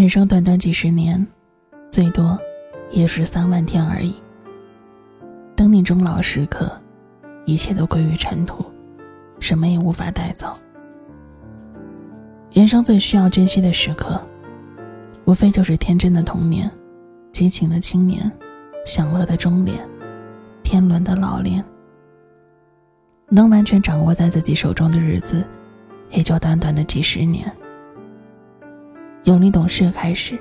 人生短短几十年，最多也是三万天而已。等你终老时刻，一切都归于尘土，什么也无法带走。人生最需要珍惜的时刻，无非就是天真的童年、激情的青年、享乐的中年、天伦的老年。能完全掌握在自己手中的日子，也就短短的几十年。由你懂事开始，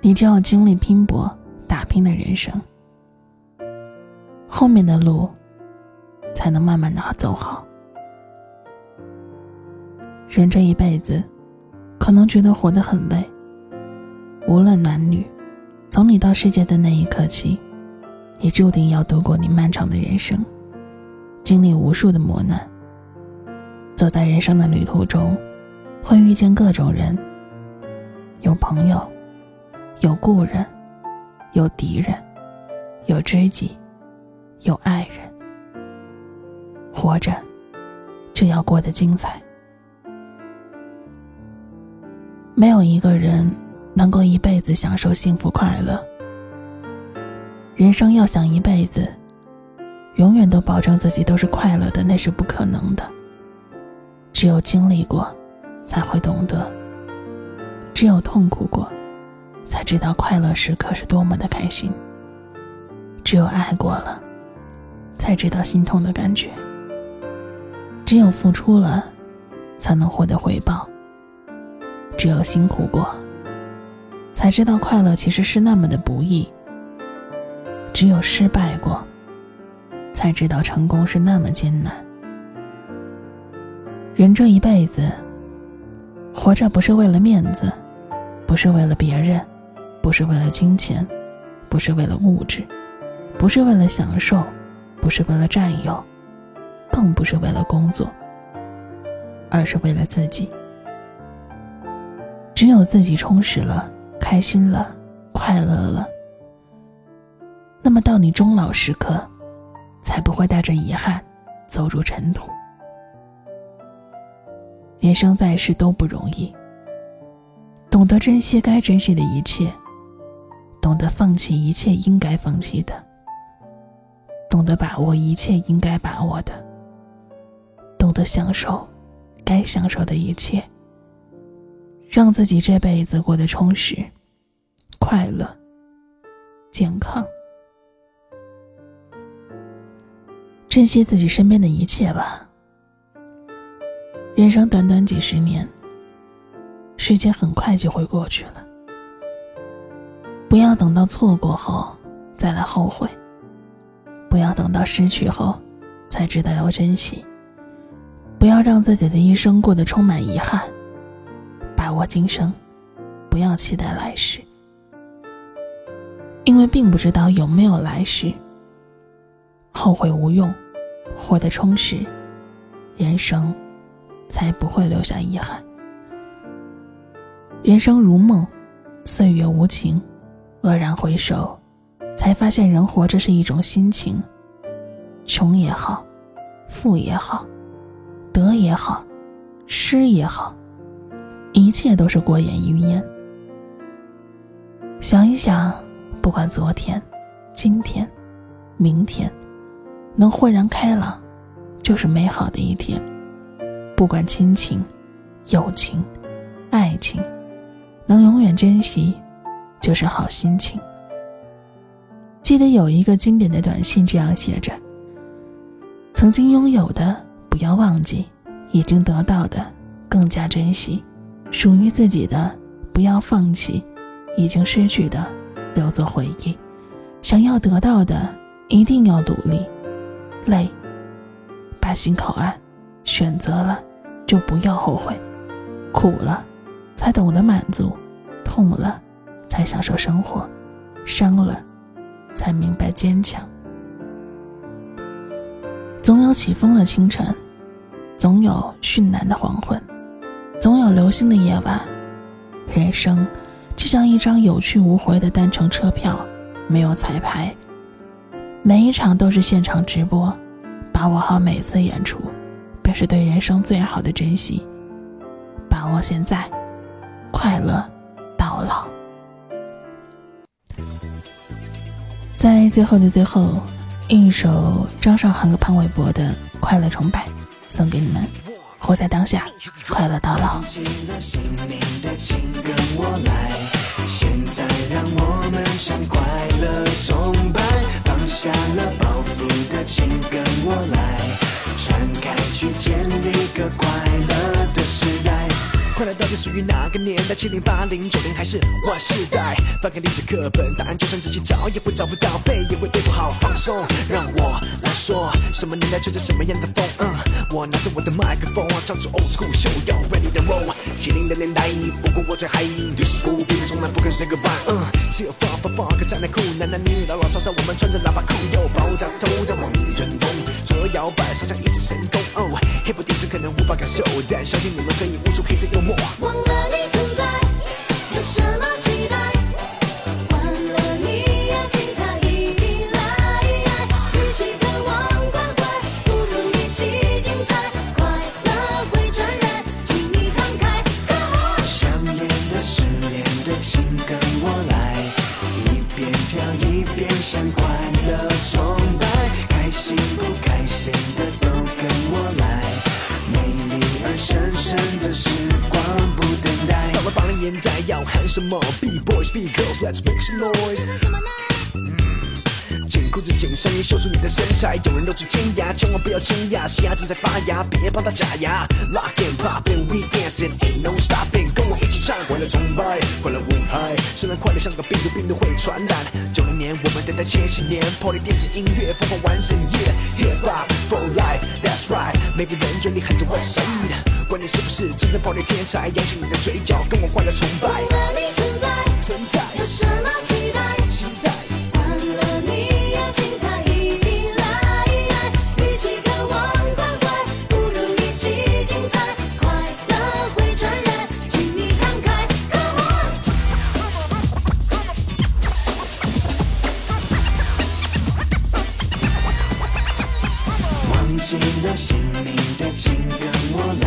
你就要经历拼搏打拼的人生，后面的路才能慢慢的走好。人这一辈子，可能觉得活得很累。无论男女，从你到世界的那一刻起，你注定要度过你漫长的人生，经历无数的磨难。走在人生的旅途中，会遇见各种人。有朋友，有故人，有敌人，有知己，有爱人。活着，就要过得精彩。没有一个人能够一辈子享受幸福快乐。人生要想一辈子，永远都保证自己都是快乐的，那是不可能的。只有经历过，才会懂得。只有痛苦过，才知道快乐时刻是多么的开心。只有爱过了，才知道心痛的感觉。只有付出了，才能获得回报。只有辛苦过，才知道快乐其实是那么的不易。只有失败过，才知道成功是那么艰难。人这一辈子，活着不是为了面子。不是为了别人，不是为了金钱，不是为了物质，不是为了享受，不是为了占有，更不是为了工作，而是为了自己。只有自己充实了、开心了、快乐了，那么到你终老时刻，才不会带着遗憾走入尘土。人生在世都不容易。懂得珍惜该珍惜的一切，懂得放弃一切应该放弃的，懂得把握一切应该把握的，懂得享受该享受的一切，让自己这辈子过得充实、快乐、健康，珍惜自己身边的一切吧。人生短短几十年。时间很快就会过去了，不要等到错过后再来后悔，不要等到失去后才知道要珍惜，不要让自己的一生过得充满遗憾，把握今生，不要期待来世，因为并不知道有没有来世。后悔无用，活得充实，人生才不会留下遗憾。人生如梦，岁月无情，愕然回首，才发现人活着是一种心情。穷也好，富也好，得也好，失也好，一切都是过眼云烟。想一想，不管昨天、今天、明天，能豁然开朗，就是美好的一天。不管亲情、友情、爱情。能永远珍惜，就是好心情。记得有一个经典的短信这样写着：“曾经拥有的不要忘记，已经得到的更加珍惜，属于自己的不要放弃，已经失去的留作回忆。想要得到的一定要努力，累，把心靠岸，选择了就不要后悔，苦了。”才懂得满足，痛了，才享受生活，伤了，才明白坚强。总有起风的清晨，总有绚烂的黄昏，总有流星的夜晚。人生就像一张有去无回的单程车票，没有彩排，每一场都是现场直播，把握好每次演出，便是对人生最好的珍惜。把握现在。快乐老。在最后的最后，一首张韶涵和潘玮柏的《快乐崇拜》送给你们，活在当下，快乐到老。现在让我们向快乐崇拜，放下了包袱的请跟我来，传开去建立个快乐。快乐到底属于哪个年代？七零八零九零还是 Y 世代？翻开历史课本，答案就算自己找也会找不到，背也会背不好。放松，让我来说，什么年代吹着什么样的风？嗯，我拿着我的麦克风，唱出 Old School Show y o Ready to Roll。七零的年代，不过我最嗨，对时不变，从来不肯 Say Goodbye。嗯，只有放放放，可才能酷，男男女女老老少少，我们穿着喇叭裤，又爆炸头在往里旋风，左摇摆，上下一只神功。哦，Hip 电视可能无法感受，但相信你们可以悟出黑色幽默。忘了你存在，有什么期待？忘了你要请他一定来。与其渴望关怀，不如一起精彩。快乐会传染，请你慷慨。想念的、失恋的，请跟我来，一边跳一边向快乐崇拜。开心不开心的年代要喊什么？Be boys, be girls, let's make some noise。紧裤子紧上衣，秀出你的身材。有人露出尖牙，千万不要惊讶，西牙正在发芽，别帮他假牙。Rock and pop and we dancing, ain't no stopping，跟我一起唱，快乐崇拜，快乐舞台。虽然快乐像个病毒，病毒会传染。九零年我们等待千禧年，Party 电子音乐疯狂完整，Yeah，Hip Hop for life，That's right。每个人嘴里喊着我神管你是不是真正 Party 天才，扬起你的嘴角，跟我快乐崇拜。忘了你存在，存在，有什么忘记了姓名的，请跟我来。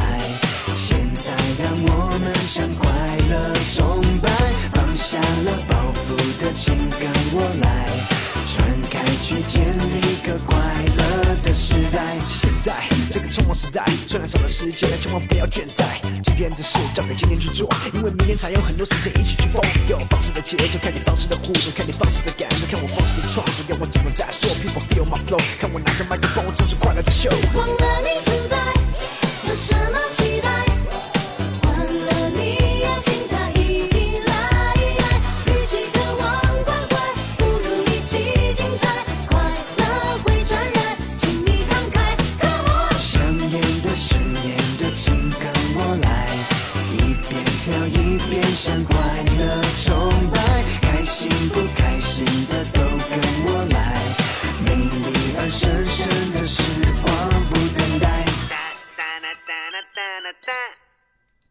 现在让我们向快乐崇拜，放下了包袱的，请跟我来，传开去建立个快乐的时代。匆忙时代，虽然少了时间，但千万不要倦怠。今天的事交给今天去做，因为明天才有很多时间一起去疯。有方式的节奏，看你方式的互动，看你方式的感动，看我方式的创作，要我怎么再说？People feel my flow，看我拿着麦克风，唱出快乐的秀。忘了你存在，来一边跳一边向快乐崇拜开心不开心的